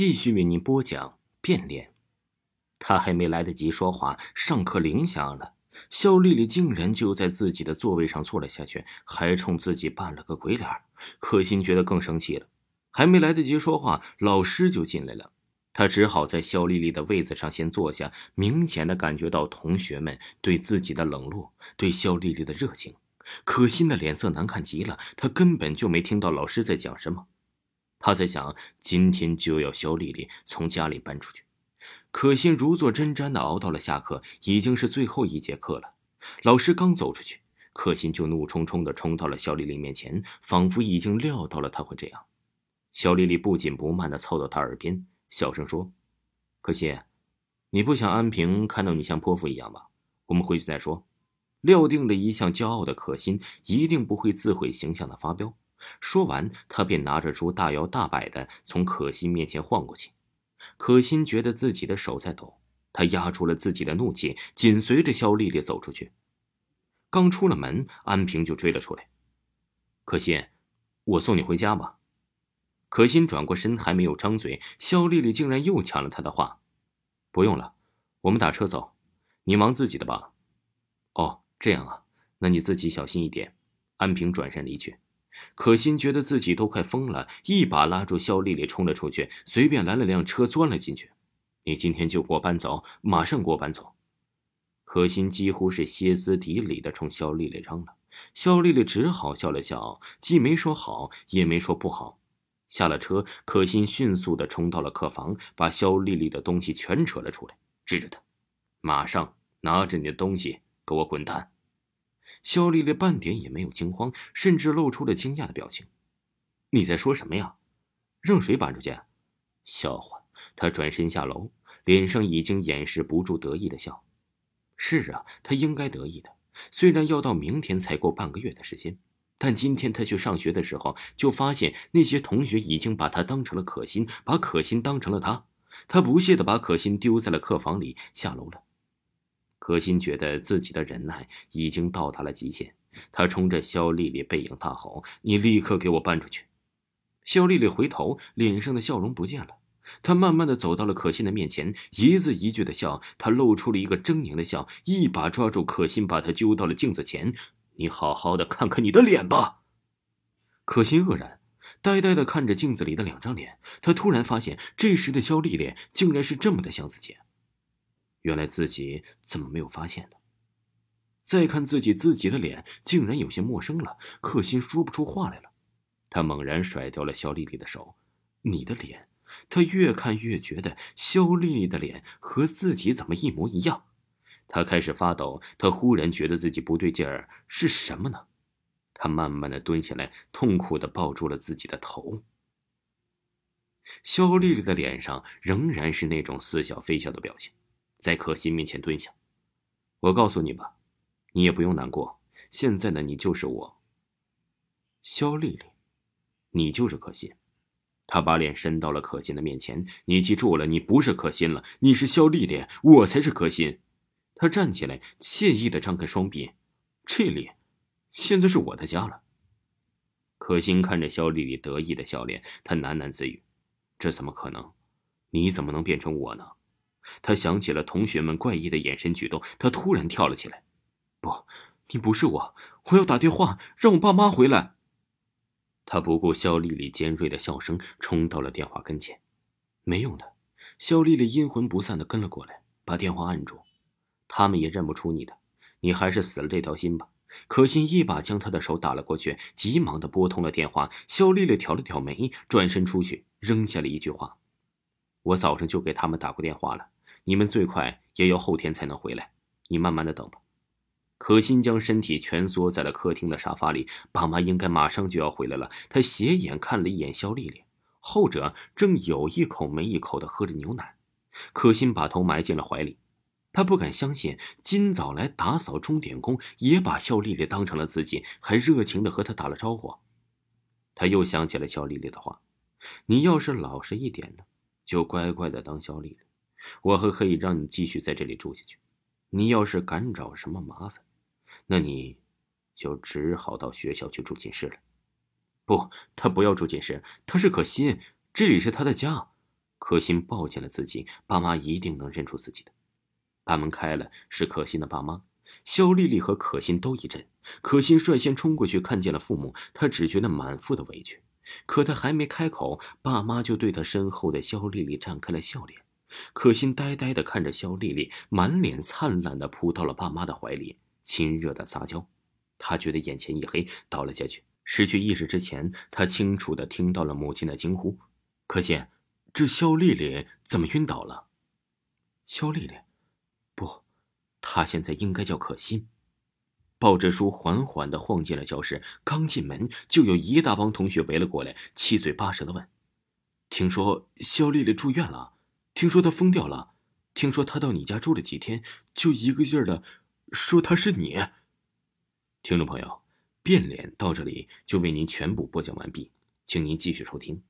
继续为您播讲变脸。他还没来得及说话，上课铃响了。肖丽丽竟然就在自己的座位上坐了下去，还冲自己扮了个鬼脸。可心觉得更生气了，还没来得及说话，老师就进来了。他只好在肖丽丽的位子上先坐下，明显的感觉到同学们对自己的冷落，对肖丽丽的热情。可心的脸色难看极了，他根本就没听到老师在讲什么。他在想，今天就要肖丽丽从家里搬出去。可心如坐针毡的熬到了下课，已经是最后一节课了。老师刚走出去，可心就怒冲冲的冲到了肖丽丽面前，仿佛已经料到了他会这样。肖丽丽不紧不慢的凑到他耳边。小声说：“可心，你不想安平看到你像泼妇一样吧？我们回去再说。”料定了一向骄傲的可心一定不会自毁形象的发飙。说完，他便拿着书大摇大摆的从可心面前晃过去。可心觉得自己的手在抖，他压住了自己的怒气，紧随着肖丽丽走出去。刚出了门，安平就追了出来：“可心，我送你回家吧。”可心转过身，还没有张嘴，肖丽丽竟然又抢了他的话：“不用了，我们打车走，你忙自己的吧。”“哦，这样啊，那你自己小心一点。”安平转身离去。可心觉得自己都快疯了，一把拉住肖丽丽，冲了出去，随便拦了辆车，钻了进去。“你今天就给我搬走，马上给我搬走！”可心几乎是歇斯底里的冲肖丽丽嚷了。肖丽丽只好笑了笑，既没说好，也没说不好。下了车，可心迅速的冲到了客房，把肖丽丽的东西全扯了出来，指着她：“马上拿着你的东西给我滚蛋！”肖丽丽半点也没有惊慌，甚至露出了惊讶的表情。“你在说什么呀？让谁搬出去？”啊笑话！她转身下楼，脸上已经掩饰不住得意的笑。是啊，她应该得意的，虽然要到明天才过半个月的时间。但今天他去上学的时候，就发现那些同学已经把他当成了可心，把可心当成了他。他不屑的把可心丢在了客房里，下楼了。可心觉得自己的忍耐已经到达了极限，他冲着肖丽丽背影大吼：“你立刻给我搬出去！”肖丽丽回头，脸上的笑容不见了。她慢慢的走到了可心的面前，一字一句的笑。她露出了一个狰狞的笑，一把抓住可心，把她揪到了镜子前。你好好的看看你的脸吧。可心愕然，呆呆的看着镜子里的两张脸。她突然发现，这时的肖丽丽竟然是这么的像自己。原来自己怎么没有发现呢？再看自己自己的脸，竟然有些陌生了。可心说不出话来了。他猛然甩掉了肖丽丽的手。你的脸，他越看越觉得肖丽丽的脸和自己怎么一模一样。他开始发抖，他忽然觉得自己不对劲儿，是什么呢？他慢慢的蹲下来，痛苦的抱住了自己的头。肖丽丽的脸上仍然是那种似笑非笑的表情，在可心面前蹲下。我告诉你吧，你也不用难过，现在的你就是我。肖丽丽，你就是可心。他把脸伸到了可心的面前，你记住了，你不是可心了，你是肖丽丽，我才是可心。他站起来，惬意的张开双臂，这里，现在是我的家了。可心看着肖丽丽得意的笑脸，他喃喃自语：“这怎么可能？你怎么能变成我呢？”他想起了同学们怪异的眼神举动，他突然跳了起来：“不，你不是我！我要打电话让我爸妈回来。”他不顾肖丽丽尖锐的笑声，冲到了电话跟前。没用的，肖丽丽阴魂不散的跟了过来，把电话按住。他们也认不出你的，你还是死了这条心吧。可心一把将他的手打了过去，急忙的拨通了电话。肖丽丽挑了挑眉，转身出去，扔下了一句话：“我早上就给他们打过电话了，你们最快也要后天才能回来，你慢慢的等吧。”可心将身体蜷缩在了客厅的沙发里，爸妈应该马上就要回来了。他斜眼看了一眼肖丽丽，后者正有一口没一口的喝着牛奶。可心把头埋进了怀里。他不敢相信，今早来打扫钟点工也把肖丽丽当成了自己，还热情的和他打了招呼。他又想起了肖丽丽的话：“你要是老实一点呢，就乖乖的当肖丽丽，我还可以让你继续在这里住下去。你要是敢找什么麻烦，那你就只好到学校去住寝室了。”不，他不要住寝室，他是可心，这里是他的家。可心抱紧了自己，爸妈一定能认出自己的。把门开了，是可心的爸妈。肖丽丽和可心都一震。可心率先冲过去，看见了父母，她只觉得满腹的委屈。可她还没开口，爸妈就对她身后的肖丽丽绽开了笑脸。可心呆呆的看着肖丽丽，满脸灿烂的扑到了爸妈的怀里，亲热的撒娇。她觉得眼前一黑，倒了下去。失去意识之前，她清楚的听到了母亲的惊呼：“可心，这肖丽丽怎么晕倒了？”肖丽丽，不，她现在应该叫可心。抱着书缓缓的晃进了教室，刚进门就有一大帮同学围了过来，七嘴八舌的问：“听说肖丽丽住院了？听说他疯掉了？听说他到你家住了几天，就一个劲儿的说他是你？”听众朋友，变脸到这里就为您全部播讲完毕，请您继续收听。